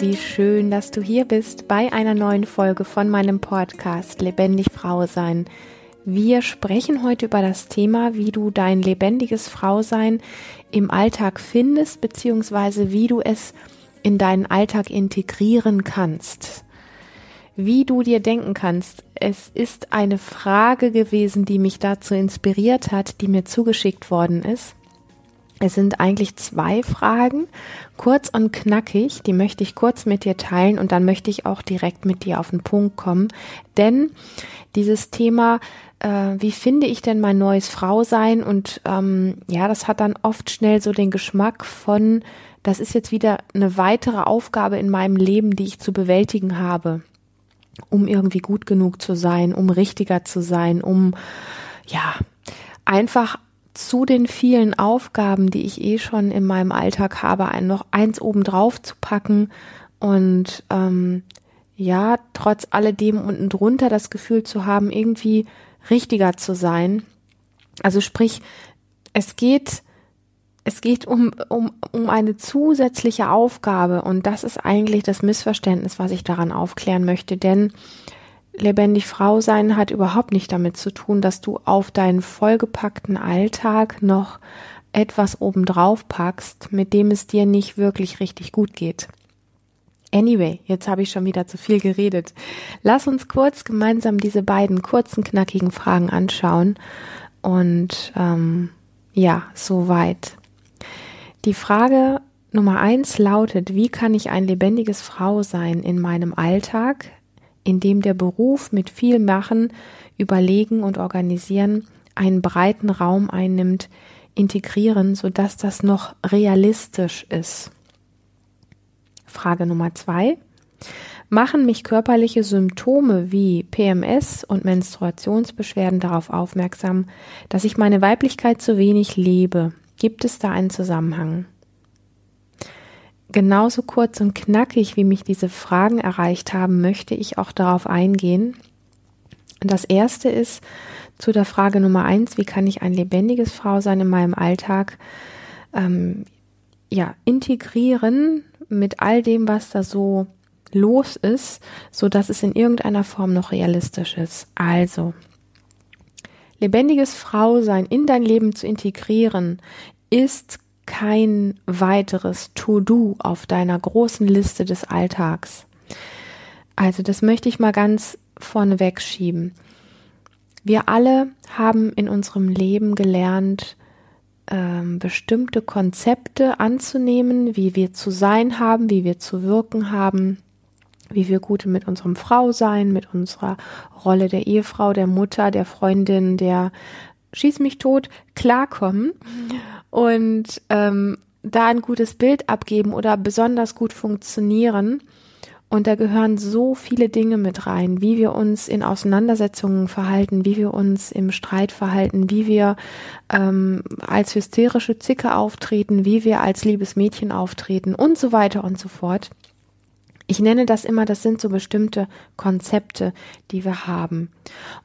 wie schön, dass du hier bist bei einer neuen Folge von meinem Podcast Lebendig Frau sein. Wir sprechen heute über das Thema, wie du dein lebendiges Frausein im Alltag findest, beziehungsweise wie du es in deinen Alltag integrieren kannst. Wie du dir denken kannst, es ist eine Frage gewesen, die mich dazu inspiriert hat, die mir zugeschickt worden ist. Es sind eigentlich zwei Fragen, kurz und knackig, die möchte ich kurz mit dir teilen und dann möchte ich auch direkt mit dir auf den Punkt kommen. Denn dieses Thema, äh, wie finde ich denn mein neues Frausein? Und ähm, ja, das hat dann oft schnell so den Geschmack von, das ist jetzt wieder eine weitere Aufgabe in meinem Leben, die ich zu bewältigen habe, um irgendwie gut genug zu sein, um richtiger zu sein, um ja, einfach zu den vielen Aufgaben, die ich eh schon in meinem Alltag habe, noch eins obendrauf zu packen und ähm, ja, trotz alledem unten drunter das Gefühl zu haben, irgendwie richtiger zu sein. Also sprich, es geht, es geht um, um, um eine zusätzliche Aufgabe und das ist eigentlich das Missverständnis, was ich daran aufklären möchte, denn lebendig Frau sein hat überhaupt nicht damit zu tun, dass du auf deinen vollgepackten Alltag noch etwas obendrauf packst, mit dem es dir nicht wirklich richtig gut geht. Anyway, jetzt habe ich schon wieder zu viel geredet. Lass uns kurz gemeinsam diese beiden kurzen, knackigen Fragen anschauen. Und ähm, ja, soweit. Die Frage Nummer eins lautet, wie kann ich ein lebendiges Frau sein in meinem Alltag, in dem der Beruf mit viel Machen, Überlegen und Organisieren einen breiten Raum einnimmt, integrieren, sodass das noch realistisch ist. Frage Nummer zwei. Machen mich körperliche Symptome wie PMS und Menstruationsbeschwerden darauf aufmerksam, dass ich meine Weiblichkeit zu wenig lebe? Gibt es da einen Zusammenhang? Genauso kurz und knackig, wie mich diese Fragen erreicht haben, möchte ich auch darauf eingehen. Das erste ist zu der Frage Nummer eins, wie kann ich ein lebendiges Frau sein in meinem Alltag? Ähm, ja, integrieren mit all dem, was da so los ist, so dass es in irgendeiner Form noch realistisch ist. Also, lebendiges Frausein in dein Leben zu integrieren, ist kein weiteres To-Do auf deiner großen Liste des Alltags. Also das möchte ich mal ganz vorneweg schieben. Wir alle haben in unserem Leben gelernt, ähm, bestimmte Konzepte anzunehmen, wie wir zu sein haben, wie wir zu wirken haben, wie wir gut mit unserem Frau sein, mit unserer Rolle der Ehefrau, der Mutter, der Freundin, der Schieß mich tot klarkommen und ähm, da ein gutes Bild abgeben oder besonders gut funktionieren. Und da gehören so viele Dinge mit rein, wie wir uns in Auseinandersetzungen verhalten, wie wir uns im Streit verhalten, wie wir ähm, als hysterische Zicke auftreten, wie wir als liebes Mädchen auftreten und so weiter und so fort. Ich nenne das immer, das sind so bestimmte Konzepte, die wir haben.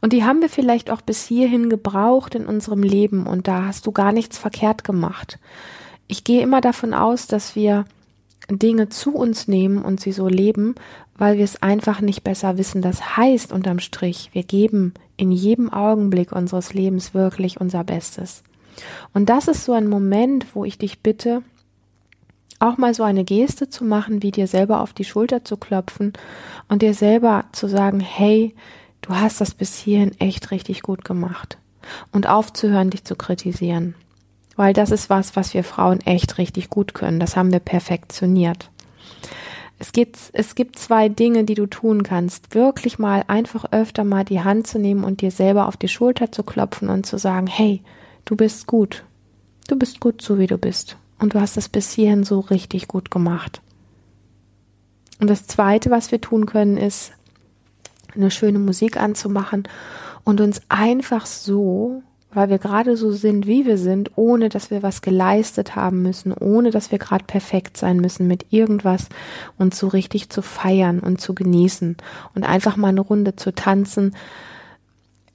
Und die haben wir vielleicht auch bis hierhin gebraucht in unserem Leben und da hast du gar nichts verkehrt gemacht. Ich gehe immer davon aus, dass wir Dinge zu uns nehmen und sie so leben, weil wir es einfach nicht besser wissen. Das heißt unterm Strich, wir geben in jedem Augenblick unseres Lebens wirklich unser Bestes. Und das ist so ein Moment, wo ich dich bitte, auch mal so eine Geste zu machen, wie dir selber auf die Schulter zu klopfen und dir selber zu sagen, hey, du hast das bis hierhin echt richtig gut gemacht. Und aufzuhören, dich zu kritisieren. Weil das ist was, was wir Frauen echt richtig gut können. Das haben wir perfektioniert. Es gibt, es gibt zwei Dinge, die du tun kannst. Wirklich mal einfach öfter mal die Hand zu nehmen und dir selber auf die Schulter zu klopfen und zu sagen, hey, du bist gut. Du bist gut so, wie du bist. Und du hast es bis hierhin so richtig gut gemacht. Und das Zweite, was wir tun können, ist, eine schöne Musik anzumachen und uns einfach so, weil wir gerade so sind, wie wir sind, ohne dass wir was geleistet haben müssen, ohne dass wir gerade perfekt sein müssen mit irgendwas, uns so richtig zu feiern und zu genießen und einfach mal eine Runde zu tanzen.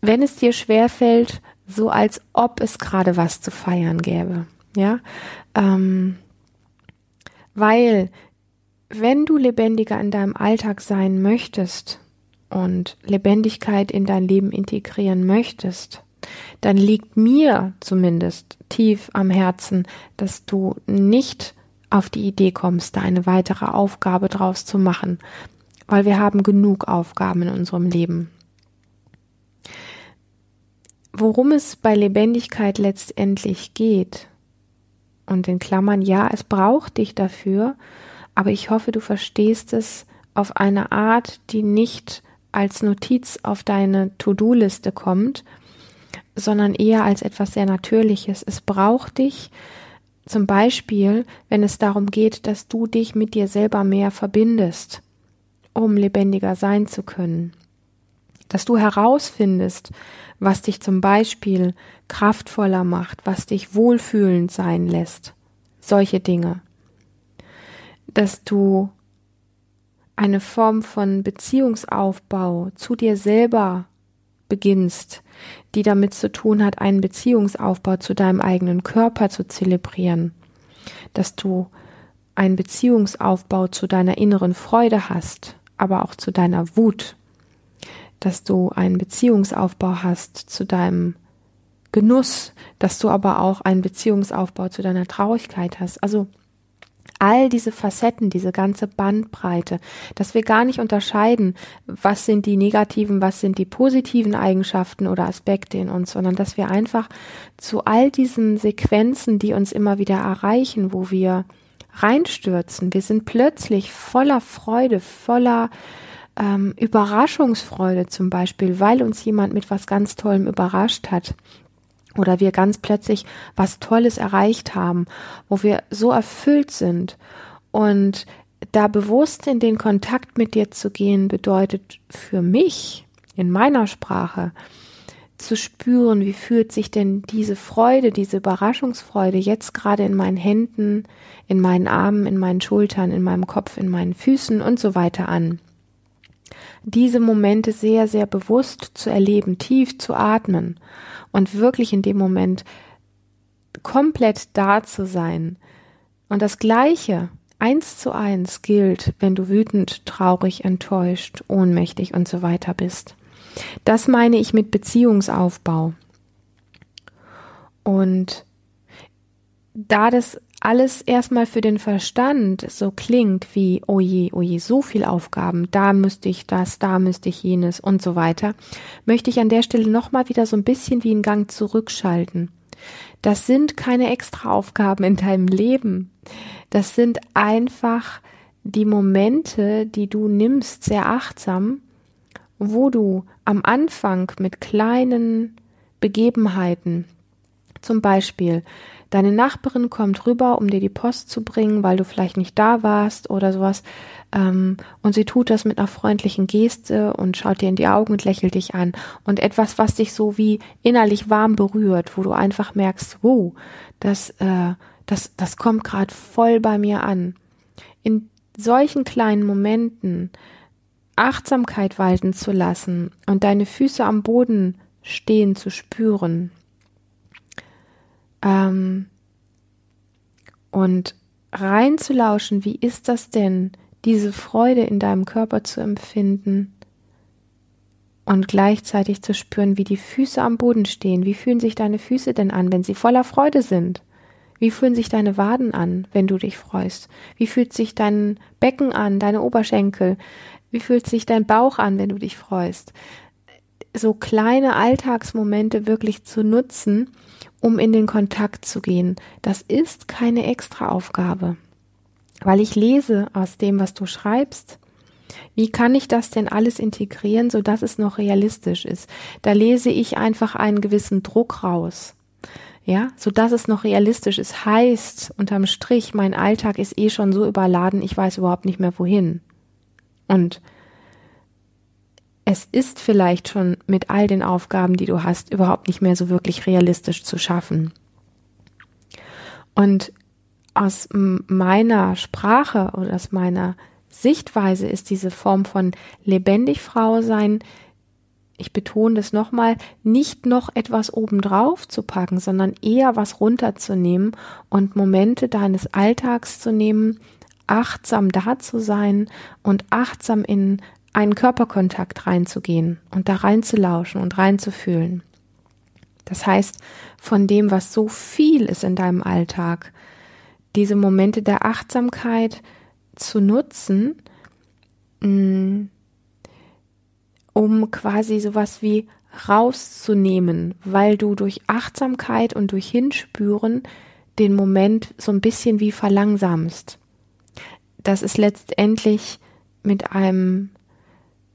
Wenn es dir schwerfällt, so als ob es gerade was zu feiern gäbe ja, ähm, weil wenn du lebendiger in deinem Alltag sein möchtest und Lebendigkeit in dein Leben integrieren möchtest, dann liegt mir zumindest tief am Herzen, dass du nicht auf die Idee kommst, da eine weitere Aufgabe draus zu machen, weil wir haben genug Aufgaben in unserem Leben. Worum es bei Lebendigkeit letztendlich geht, und in Klammern, ja, es braucht dich dafür, aber ich hoffe, du verstehst es auf eine Art, die nicht als Notiz auf deine To-Do-Liste kommt, sondern eher als etwas sehr Natürliches. Es braucht dich zum Beispiel, wenn es darum geht, dass du dich mit dir selber mehr verbindest, um lebendiger sein zu können. Dass du herausfindest, was dich zum Beispiel kraftvoller macht, was dich wohlfühlend sein lässt. Solche Dinge. Dass du eine Form von Beziehungsaufbau zu dir selber beginnst, die damit zu tun hat, einen Beziehungsaufbau zu deinem eigenen Körper zu zelebrieren, dass du einen Beziehungsaufbau zu deiner inneren Freude hast, aber auch zu deiner Wut, dass du einen Beziehungsaufbau hast zu deinem Genuss, dass du aber auch einen Beziehungsaufbau zu deiner Traurigkeit hast. Also all diese Facetten, diese ganze Bandbreite, dass wir gar nicht unterscheiden, was sind die negativen, was sind die positiven Eigenschaften oder Aspekte in uns, sondern dass wir einfach zu all diesen Sequenzen, die uns immer wieder erreichen, wo wir reinstürzen, wir sind plötzlich voller Freude, voller ähm, Überraschungsfreude zum Beispiel, weil uns jemand mit was ganz Tollem überrascht hat oder wir ganz plötzlich was Tolles erreicht haben, wo wir so erfüllt sind und da bewusst in den Kontakt mit dir zu gehen, bedeutet für mich in meiner Sprache zu spüren, wie fühlt sich denn diese Freude, diese Überraschungsfreude jetzt gerade in meinen Händen, in meinen Armen, in meinen Schultern, in meinem Kopf, in meinen Füßen und so weiter an. Diese Momente sehr, sehr bewusst zu erleben, tief zu atmen und wirklich in dem Moment komplett da zu sein. Und das Gleiche, eins zu eins, gilt, wenn du wütend, traurig, enttäuscht, ohnmächtig und so weiter bist. Das meine ich mit Beziehungsaufbau. Und da das alles erstmal für den Verstand so klingt wie, oh je, oh je, so viel Aufgaben, da müsste ich das, da müsste ich jenes und so weiter, möchte ich an der Stelle nochmal wieder so ein bisschen wie einen Gang zurückschalten. Das sind keine extra Aufgaben in deinem Leben. Das sind einfach die Momente, die du nimmst, sehr achtsam, wo du am Anfang mit kleinen Begebenheiten, zum Beispiel deine Nachbarin kommt rüber, um dir die Post zu bringen, weil du vielleicht nicht da warst oder sowas. Ähm, und sie tut das mit einer freundlichen Geste und schaut dir in die Augen und lächelt dich an. Und etwas, was dich so wie innerlich warm berührt, wo du einfach merkst, wow, das, äh, das, das kommt gerade voll bei mir an. In solchen kleinen Momenten Achtsamkeit walten zu lassen und deine Füße am Boden stehen zu spüren, ähm, und reinzulauschen, wie ist das denn, diese Freude in deinem Körper zu empfinden und gleichzeitig zu spüren, wie die Füße am Boden stehen. Wie fühlen sich deine Füße denn an, wenn sie voller Freude sind? Wie fühlen sich deine Waden an, wenn du dich freust? Wie fühlt sich dein Becken an, deine Oberschenkel? Wie fühlt sich dein Bauch an, wenn du dich freust? So kleine Alltagsmomente wirklich zu nutzen, um in den Kontakt zu gehen. Das ist keine Extraaufgabe. Weil ich lese aus dem, was du schreibst, wie kann ich das denn alles integrieren, so dass es noch realistisch ist? Da lese ich einfach einen gewissen Druck raus. Ja, so dass es noch realistisch ist, heißt unterm Strich, mein Alltag ist eh schon so überladen, ich weiß überhaupt nicht mehr wohin. Und es ist vielleicht schon mit all den Aufgaben, die du hast, überhaupt nicht mehr so wirklich realistisch zu schaffen. Und aus meiner Sprache oder aus meiner Sichtweise ist diese Form von lebendig Frau sein, ich betone das nochmal, nicht noch etwas obendrauf zu packen, sondern eher was runterzunehmen und Momente deines Alltags zu nehmen, achtsam da zu sein und achtsam in einen Körperkontakt reinzugehen und da reinzulauschen und reinzufühlen. Das heißt, von dem, was so viel ist in deinem Alltag, diese Momente der Achtsamkeit zu nutzen, mm, um quasi sowas wie rauszunehmen, weil du durch Achtsamkeit und durch Hinspüren den Moment so ein bisschen wie verlangsamst. Das ist letztendlich mit einem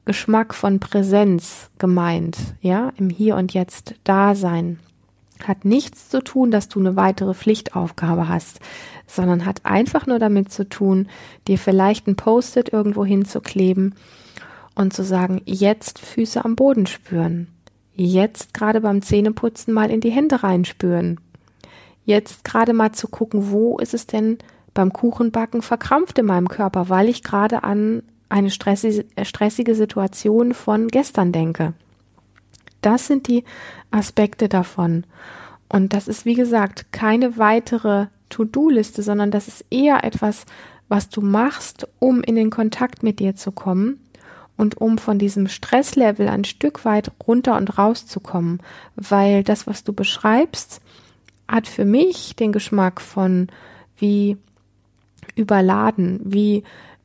Geschmack von Präsenz gemeint, ja, im Hier und Jetzt Dasein. Hat nichts zu tun, dass du eine weitere Pflichtaufgabe hast, sondern hat einfach nur damit zu tun, dir vielleicht ein Post-it irgendwo hinzukleben und zu sagen, jetzt Füße am Boden spüren. Jetzt gerade beim Zähneputzen mal in die Hände reinspüren. Jetzt gerade mal zu gucken, wo ist es denn beim Kuchenbacken verkrampft in meinem Körper, weil ich gerade an eine stressige, Situation von gestern denke. Das sind die Aspekte davon. Und das ist, wie gesagt, keine weitere To-Do-Liste, sondern das ist eher etwas, was du machst, um in den Kontakt mit dir zu kommen und um von diesem Stresslevel ein Stück weit runter und rauszukommen, weil das, was du beschreibst, hat für mich den Geschmack von wie überladen, wie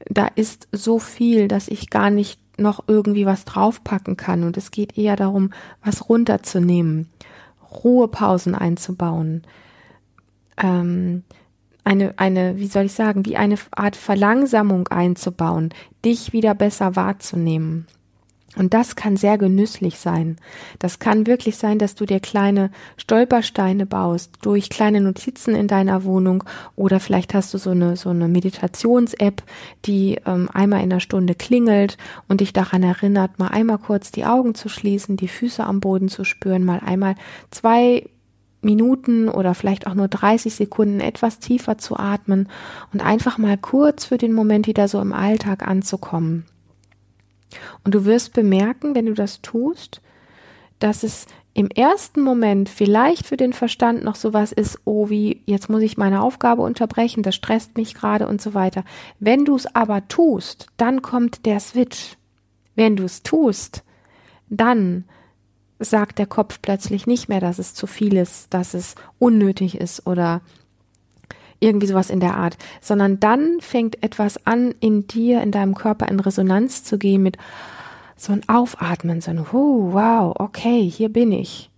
da ist so viel, dass ich gar nicht noch irgendwie was draufpacken kann und es geht eher darum, was runterzunehmen, Ruhepausen einzubauen, ähm, eine, eine, wie soll ich sagen, wie eine Art Verlangsamung einzubauen, dich wieder besser wahrzunehmen. Und das kann sehr genüsslich sein. Das kann wirklich sein, dass du dir kleine Stolpersteine baust durch kleine Notizen in deiner Wohnung oder vielleicht hast du so eine so eine Meditations-App, die ähm, einmal in der Stunde klingelt und dich daran erinnert, mal einmal kurz die Augen zu schließen, die Füße am Boden zu spüren, mal einmal zwei Minuten oder vielleicht auch nur 30 Sekunden etwas tiefer zu atmen und einfach mal kurz für den Moment wieder so im Alltag anzukommen. Und du wirst bemerken, wenn du das tust, dass es im ersten Moment vielleicht für den Verstand noch sowas ist, oh, wie, jetzt muss ich meine Aufgabe unterbrechen, das stresst mich gerade und so weiter. Wenn du es aber tust, dann kommt der Switch. Wenn du es tust, dann sagt der Kopf plötzlich nicht mehr, dass es zu viel ist, dass es unnötig ist oder irgendwie sowas in der Art, sondern dann fängt etwas an, in dir, in deinem Körper in Resonanz zu gehen mit so ein Aufatmen, so ein, oh, wow, okay, hier bin ich.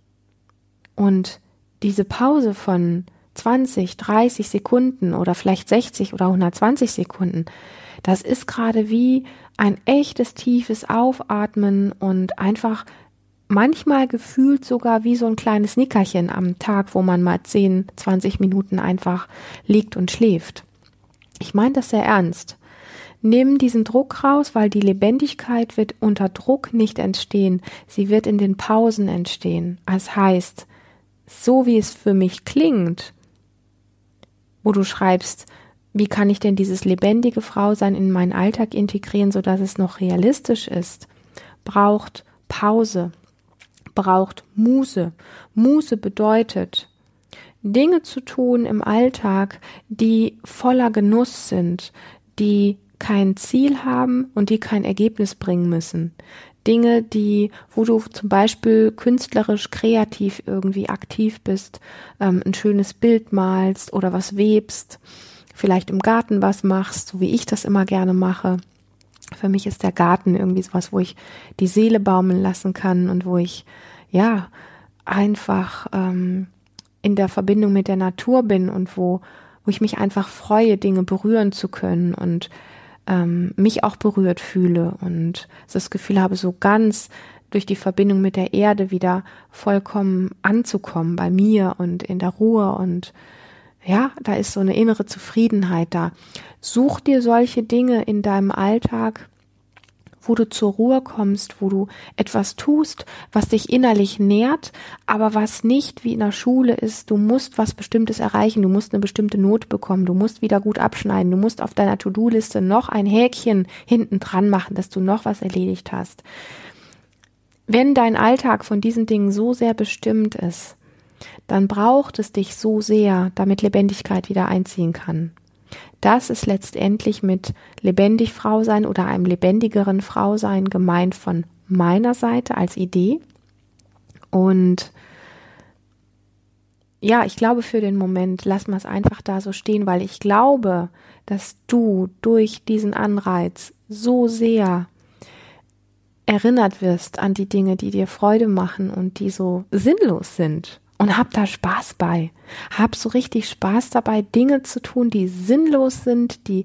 Und diese Pause von 20, 30 Sekunden oder vielleicht 60 oder 120 Sekunden, das ist gerade wie ein echtes tiefes Aufatmen und einfach manchmal gefühlt sogar wie so ein kleines Nickerchen am Tag, wo man mal 10, 20 Minuten einfach liegt und schläft. Ich meine das sehr ernst. Nimm diesen Druck raus, weil die Lebendigkeit wird unter Druck nicht entstehen. Sie wird in den Pausen entstehen. Das heißt, so wie es für mich klingt, wo du schreibst, wie kann ich denn dieses lebendige Frausein in meinen Alltag integrieren, so dass es noch realistisch ist, braucht Pause braucht Muße. Muße bedeutet, Dinge zu tun im Alltag, die voller Genuss sind, die kein Ziel haben und die kein Ergebnis bringen müssen. Dinge, die, wo du zum Beispiel künstlerisch, kreativ irgendwie aktiv bist, ähm, ein schönes Bild malst oder was webst, vielleicht im Garten was machst, so wie ich das immer gerne mache. Für mich ist der Garten irgendwie sowas, wo ich die Seele baumeln lassen kann und wo ich ja einfach ähm, in der Verbindung mit der Natur bin und wo, wo ich mich einfach freue, Dinge berühren zu können und ähm, mich auch berührt fühle und das Gefühl habe, so ganz durch die Verbindung mit der Erde wieder vollkommen anzukommen bei mir und in der Ruhe und ja, da ist so eine innere Zufriedenheit da. Such dir solche Dinge in deinem Alltag, wo du zur Ruhe kommst, wo du etwas tust, was dich innerlich nährt, aber was nicht wie in der Schule ist, du musst was Bestimmtes erreichen, du musst eine bestimmte Note bekommen, du musst wieder gut abschneiden, du musst auf deiner To-Do-Liste noch ein Häkchen hinten dran machen, dass du noch was erledigt hast. Wenn dein Alltag von diesen Dingen so sehr bestimmt ist, dann braucht es dich so sehr, damit Lebendigkeit wieder einziehen kann. Das ist letztendlich mit lebendig Frau sein oder einem lebendigeren Frau sein gemeint von meiner Seite als Idee. Und ja, ich glaube für den Moment, lass mal es einfach da so stehen, weil ich glaube, dass du durch diesen Anreiz so sehr erinnert wirst an die Dinge, die dir Freude machen und die so sinnlos sind. Und hab da Spaß bei. Hab so richtig Spaß dabei, Dinge zu tun, die sinnlos sind, die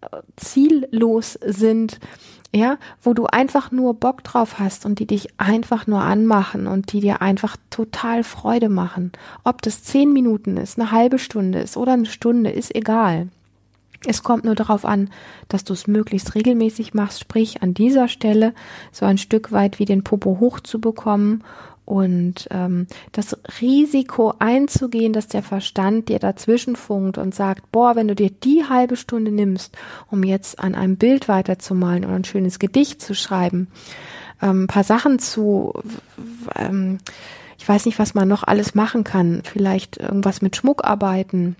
äh, ziellos sind, ja, wo du einfach nur Bock drauf hast und die dich einfach nur anmachen und die dir einfach total Freude machen. Ob das zehn Minuten ist, eine halbe Stunde ist oder eine Stunde, ist egal. Es kommt nur darauf an, dass du es möglichst regelmäßig machst, sprich an dieser Stelle so ein Stück weit wie den Popo hochzubekommen und ähm, das Risiko einzugehen, dass der Verstand dir dazwischen funkt und sagt, boah, wenn du dir die halbe Stunde nimmst, um jetzt an einem Bild weiterzumalen oder ein schönes Gedicht zu schreiben, ähm, ein paar Sachen zu, ähm, ich weiß nicht, was man noch alles machen kann, vielleicht irgendwas mit Schmuck arbeiten.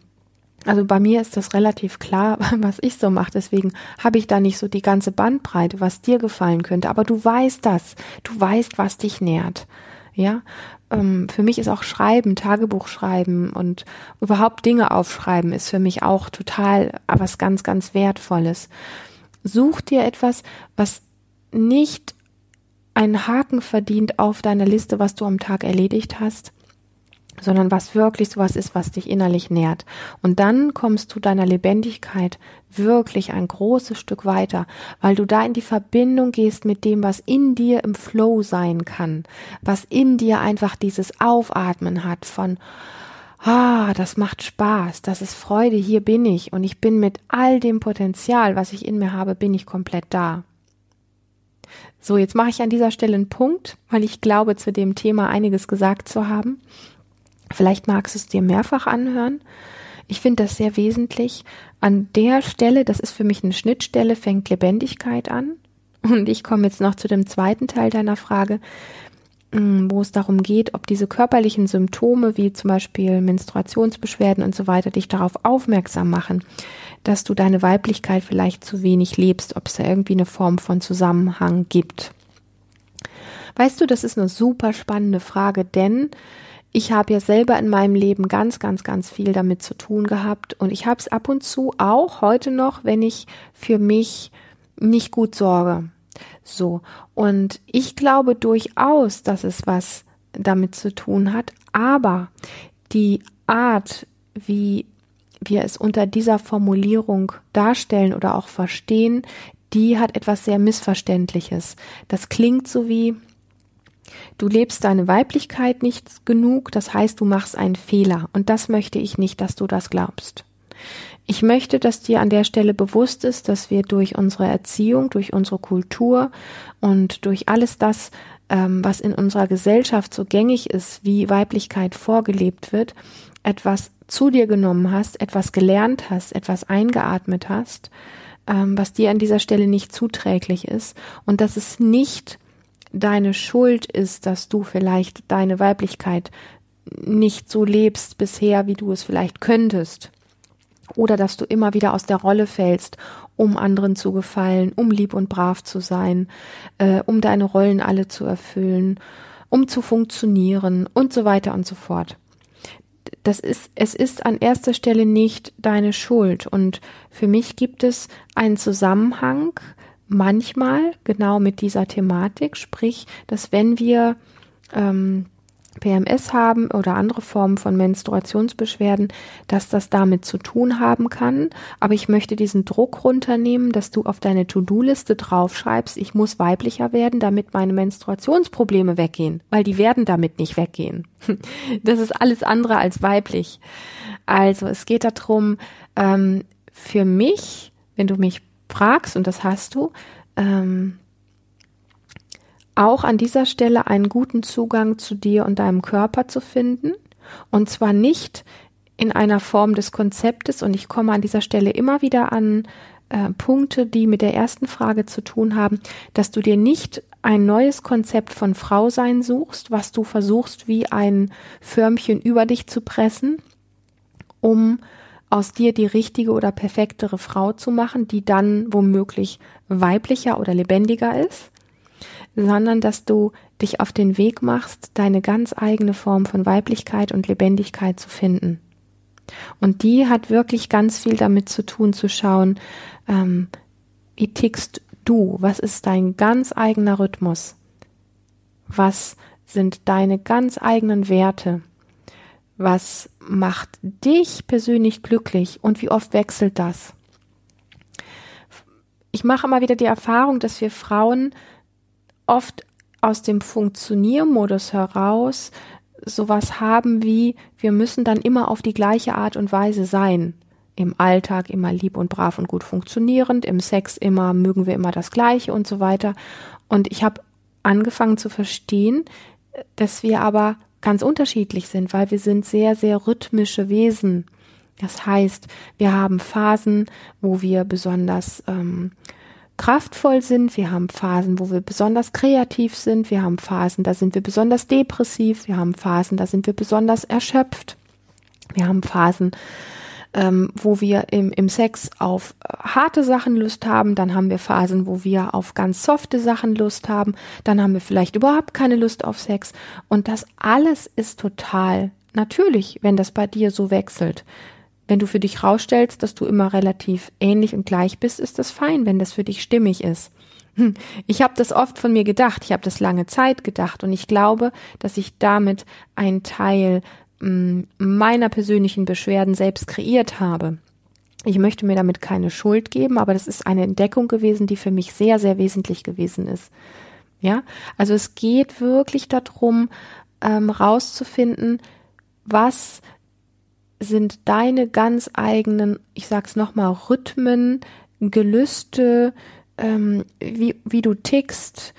Also bei mir ist das relativ klar, was ich so mache. Deswegen habe ich da nicht so die ganze Bandbreite, was dir gefallen könnte. Aber du weißt das. Du weißt, was dich nährt. Ja, ähm, für mich ist auch Schreiben, Tagebuch schreiben und überhaupt Dinge aufschreiben ist für mich auch total was ganz, ganz Wertvolles. Such dir etwas, was nicht einen Haken verdient auf deiner Liste, was du am Tag erledigt hast, sondern was wirklich sowas ist, was dich innerlich nährt. Und dann kommst du deiner Lebendigkeit wirklich ein großes Stück weiter, weil du da in die Verbindung gehst mit dem, was in dir im Flow sein kann, was in dir einfach dieses Aufatmen hat von Ah, das macht Spaß, das ist Freude, hier bin ich und ich bin mit all dem Potenzial, was ich in mir habe, bin ich komplett da. So, jetzt mache ich an dieser Stelle einen Punkt, weil ich glaube, zu dem Thema einiges gesagt zu haben. Vielleicht magst du es dir mehrfach anhören. Ich finde das sehr wesentlich. An der Stelle, das ist für mich eine Schnittstelle, fängt Lebendigkeit an. Und ich komme jetzt noch zu dem zweiten Teil deiner Frage, mm, wo es darum geht, ob diese körperlichen Symptome wie zum Beispiel Menstruationsbeschwerden und so weiter dich darauf aufmerksam machen, dass du deine Weiblichkeit vielleicht zu wenig lebst, ob es da irgendwie eine Form von Zusammenhang gibt. Weißt du, das ist eine super spannende Frage, denn ich habe ja selber in meinem Leben ganz, ganz, ganz viel damit zu tun gehabt und ich habe es ab und zu auch heute noch, wenn ich für mich nicht gut sorge. So. Und ich glaube durchaus, dass es was damit zu tun hat, aber die Art, wie wir es unter dieser Formulierung darstellen oder auch verstehen, die hat etwas sehr Missverständliches. Das klingt so wie, Du lebst deine Weiblichkeit nicht genug, das heißt, du machst einen Fehler. Und das möchte ich nicht, dass du das glaubst. Ich möchte, dass dir an der Stelle bewusst ist, dass wir durch unsere Erziehung, durch unsere Kultur und durch alles das, ähm, was in unserer Gesellschaft so gängig ist, wie Weiblichkeit vorgelebt wird, etwas zu dir genommen hast, etwas gelernt hast, etwas eingeatmet hast, ähm, was dir an dieser Stelle nicht zuträglich ist und dass es nicht deine Schuld ist, dass du vielleicht deine Weiblichkeit nicht so lebst bisher, wie du es vielleicht könntest. Oder dass du immer wieder aus der Rolle fällst, um anderen zu gefallen, um lieb und brav zu sein, äh, um deine Rollen alle zu erfüllen, um zu funktionieren und so weiter und so fort. Das ist, es ist an erster Stelle nicht deine Schuld. Und für mich gibt es einen Zusammenhang manchmal genau mit dieser Thematik, sprich, dass wenn wir ähm, PMS haben oder andere Formen von Menstruationsbeschwerden, dass das damit zu tun haben kann. Aber ich möchte diesen Druck runternehmen, dass du auf deine To-Do-Liste draufschreibst, ich muss weiblicher werden, damit meine Menstruationsprobleme weggehen, weil die werden damit nicht weggehen. Das ist alles andere als weiblich. Also es geht darum, ähm, für mich, wenn du mich fragst, und das hast du, ähm, auch an dieser Stelle einen guten Zugang zu dir und deinem Körper zu finden. Und zwar nicht in einer Form des Konzeptes. Und ich komme an dieser Stelle immer wieder an äh, Punkte, die mit der ersten Frage zu tun haben, dass du dir nicht ein neues Konzept von Frau sein suchst, was du versuchst, wie ein Förmchen über dich zu pressen, um aus dir die richtige oder perfektere Frau zu machen, die dann womöglich weiblicher oder lebendiger ist, sondern dass du dich auf den Weg machst, deine ganz eigene Form von Weiblichkeit und Lebendigkeit zu finden. Und die hat wirklich ganz viel damit zu tun, zu schauen, ähm, wie tickst du? Was ist dein ganz eigener Rhythmus? Was sind deine ganz eigenen Werte? Was macht dich persönlich glücklich und wie oft wechselt das? Ich mache immer wieder die Erfahrung, dass wir Frauen oft aus dem Funktioniermodus heraus sowas haben wie, wir müssen dann immer auf die gleiche Art und Weise sein. Im Alltag immer lieb und brav und gut funktionierend, im Sex immer mögen wir immer das Gleiche und so weiter. Und ich habe angefangen zu verstehen, dass wir aber ganz unterschiedlich sind, weil wir sind sehr, sehr rhythmische Wesen. Das heißt, wir haben Phasen, wo wir besonders ähm, kraftvoll sind, wir haben Phasen, wo wir besonders kreativ sind, wir haben Phasen, da sind wir besonders depressiv, wir haben Phasen, da sind wir besonders erschöpft, wir haben Phasen, ähm, wo wir im, im Sex auf äh, harte Sachen Lust haben, dann haben wir Phasen, wo wir auf ganz softe Sachen Lust haben, dann haben wir vielleicht überhaupt keine Lust auf Sex und das alles ist total natürlich, wenn das bei dir so wechselt. Wenn du für dich rausstellst, dass du immer relativ ähnlich und gleich bist, ist das fein, wenn das für dich stimmig ist. Hm, ich habe das oft von mir gedacht, ich habe das lange Zeit gedacht und ich glaube, dass ich damit einen Teil meiner persönlichen Beschwerden selbst kreiert habe. Ich möchte mir damit keine Schuld geben, aber das ist eine Entdeckung gewesen, die für mich sehr, sehr wesentlich gewesen ist. Ja, also es geht wirklich darum, ähm, rauszufinden, was sind deine ganz eigenen, ich sag's nochmal, Rhythmen, Gelüste, ähm, wie, wie du tickst,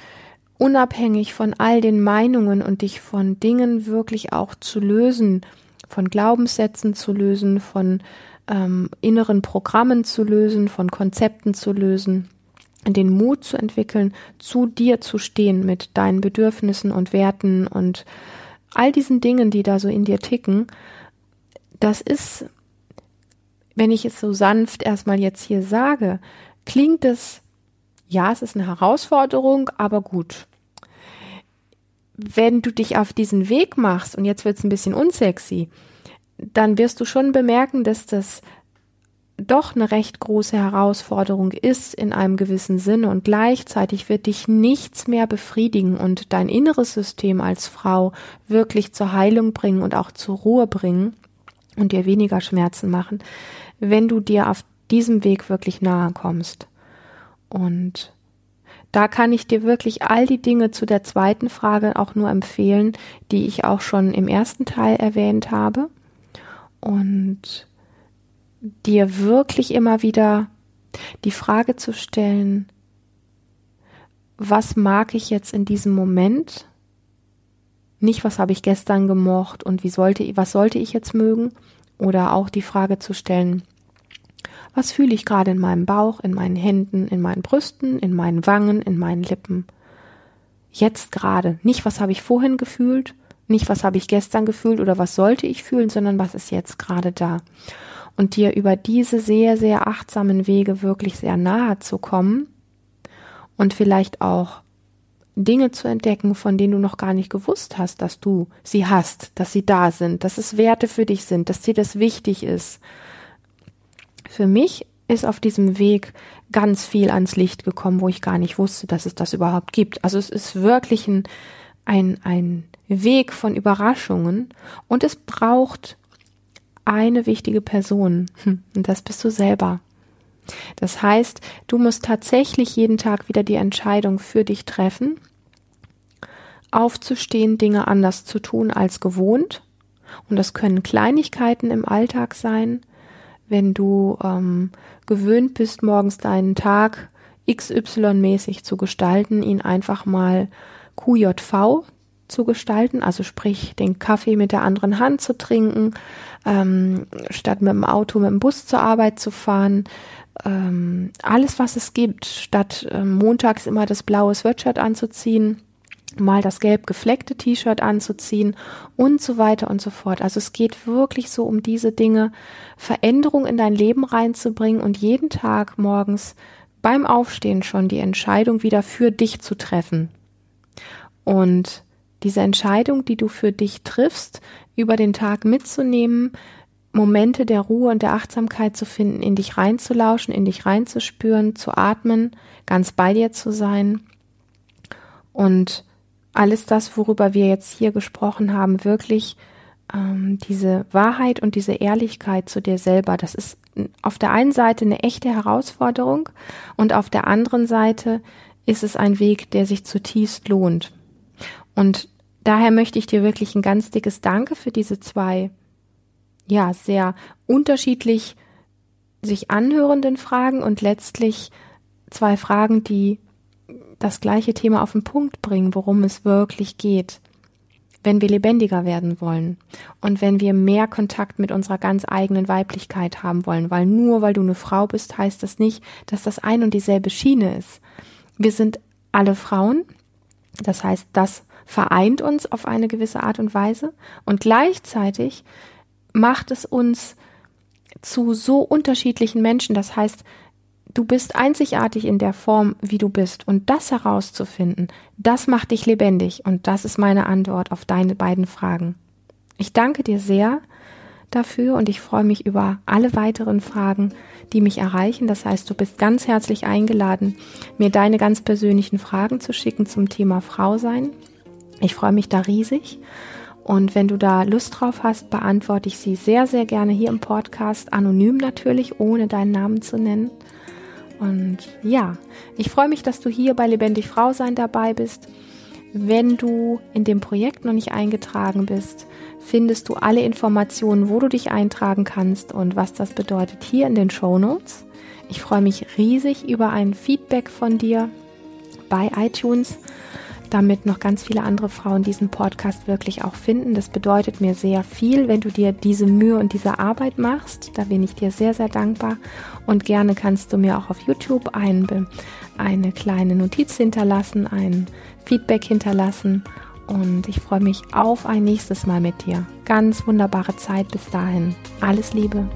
unabhängig von all den Meinungen und dich von Dingen wirklich auch zu lösen, von Glaubenssätzen zu lösen, von ähm, inneren Programmen zu lösen, von Konzepten zu lösen, den Mut zu entwickeln, zu dir zu stehen mit deinen Bedürfnissen und Werten und all diesen Dingen, die da so in dir ticken das ist, wenn ich es so sanft erstmal jetzt hier sage, klingt es, ja, es ist eine Herausforderung, aber gut. Wenn du dich auf diesen Weg machst, und jetzt wird es ein bisschen unsexy, dann wirst du schon bemerken, dass das doch eine recht große Herausforderung ist in einem gewissen Sinne und gleichzeitig wird dich nichts mehr befriedigen und dein inneres System als Frau wirklich zur Heilung bringen und auch zur Ruhe bringen, und dir weniger Schmerzen machen, wenn du dir auf diesem Weg wirklich nahe kommst. Und da kann ich dir wirklich all die Dinge zu der zweiten Frage auch nur empfehlen, die ich auch schon im ersten Teil erwähnt habe. Und dir wirklich immer wieder die Frage zu stellen, was mag ich jetzt in diesem Moment nicht, was habe ich gestern gemocht und wie sollte, was sollte ich jetzt mögen? Oder auch die Frage zu stellen, was fühle ich gerade in meinem Bauch, in meinen Händen, in meinen Brüsten, in meinen Wangen, in meinen Lippen? Jetzt gerade. Nicht, was habe ich vorhin gefühlt, nicht, was habe ich gestern gefühlt oder was sollte ich fühlen, sondern was ist jetzt gerade da. Und dir über diese sehr, sehr achtsamen Wege wirklich sehr nahe zu kommen und vielleicht auch Dinge zu entdecken, von denen du noch gar nicht gewusst hast, dass du sie hast, dass sie da sind, dass es Werte für dich sind, dass dir das wichtig ist. Für mich ist auf diesem Weg ganz viel ans Licht gekommen, wo ich gar nicht wusste, dass es das überhaupt gibt. Also es ist wirklich ein, ein, ein Weg von Überraschungen und es braucht eine wichtige Person und das bist du selber. Das heißt, du musst tatsächlich jeden Tag wieder die Entscheidung für dich treffen, aufzustehen, Dinge anders zu tun als gewohnt. Und das können Kleinigkeiten im Alltag sein, wenn du ähm, gewöhnt bist, morgens deinen Tag XY-mäßig zu gestalten, ihn einfach mal QJV zu gestalten, also sprich den Kaffee mit der anderen Hand zu trinken, ähm, statt mit dem Auto, mit dem Bus zur Arbeit zu fahren, ähm, alles was es gibt, statt ähm, montags immer das blaue Sweatshirt anzuziehen, mal das gelb gefleckte T-Shirt anzuziehen und so weiter und so fort. Also es geht wirklich so um diese Dinge, Veränderung in dein Leben reinzubringen und jeden Tag morgens beim Aufstehen schon die Entscheidung wieder für dich zu treffen. Und diese Entscheidung, die du für dich triffst, über den Tag mitzunehmen, Momente der Ruhe und der Achtsamkeit zu finden, in dich reinzulauschen, in dich reinzuspüren, zu atmen, ganz bei dir zu sein und alles das, worüber wir jetzt hier gesprochen haben, wirklich ähm, diese Wahrheit und diese Ehrlichkeit zu dir selber, das ist auf der einen Seite eine echte Herausforderung und auf der anderen Seite ist es ein Weg, der sich zutiefst lohnt. Und daher möchte ich dir wirklich ein ganz dickes Danke für diese zwei, ja, sehr unterschiedlich sich anhörenden Fragen und letztlich zwei Fragen, die das gleiche Thema auf den Punkt bringen, worum es wirklich geht. Wenn wir lebendiger werden wollen und wenn wir mehr Kontakt mit unserer ganz eigenen Weiblichkeit haben wollen, weil nur weil du eine Frau bist, heißt das nicht, dass das ein und dieselbe Schiene ist. Wir sind alle Frauen, das heißt, das vereint uns auf eine gewisse Art und Weise und gleichzeitig macht es uns zu so unterschiedlichen Menschen. Das heißt, du bist einzigartig in der Form, wie du bist. Und das herauszufinden, das macht dich lebendig. Und das ist meine Antwort auf deine beiden Fragen. Ich danke dir sehr dafür und ich freue mich über alle weiteren Fragen, die mich erreichen. Das heißt, du bist ganz herzlich eingeladen, mir deine ganz persönlichen Fragen zu schicken zum Thema Frau sein. Ich freue mich da riesig. Und wenn du da Lust drauf hast, beantworte ich sie sehr, sehr gerne hier im Podcast, anonym natürlich, ohne deinen Namen zu nennen. Und ja, ich freue mich, dass du hier bei Lebendig Frau sein dabei bist. Wenn du in dem Projekt noch nicht eingetragen bist, findest du alle Informationen, wo du dich eintragen kannst und was das bedeutet hier in den Show Notes. Ich freue mich riesig über ein Feedback von dir bei iTunes damit noch ganz viele andere Frauen diesen Podcast wirklich auch finden. Das bedeutet mir sehr viel, wenn du dir diese Mühe und diese Arbeit machst. Da bin ich dir sehr, sehr dankbar. Und gerne kannst du mir auch auf YouTube ein, eine kleine Notiz hinterlassen, ein Feedback hinterlassen. Und ich freue mich auf ein nächstes Mal mit dir. Ganz wunderbare Zeit bis dahin. Alles Liebe.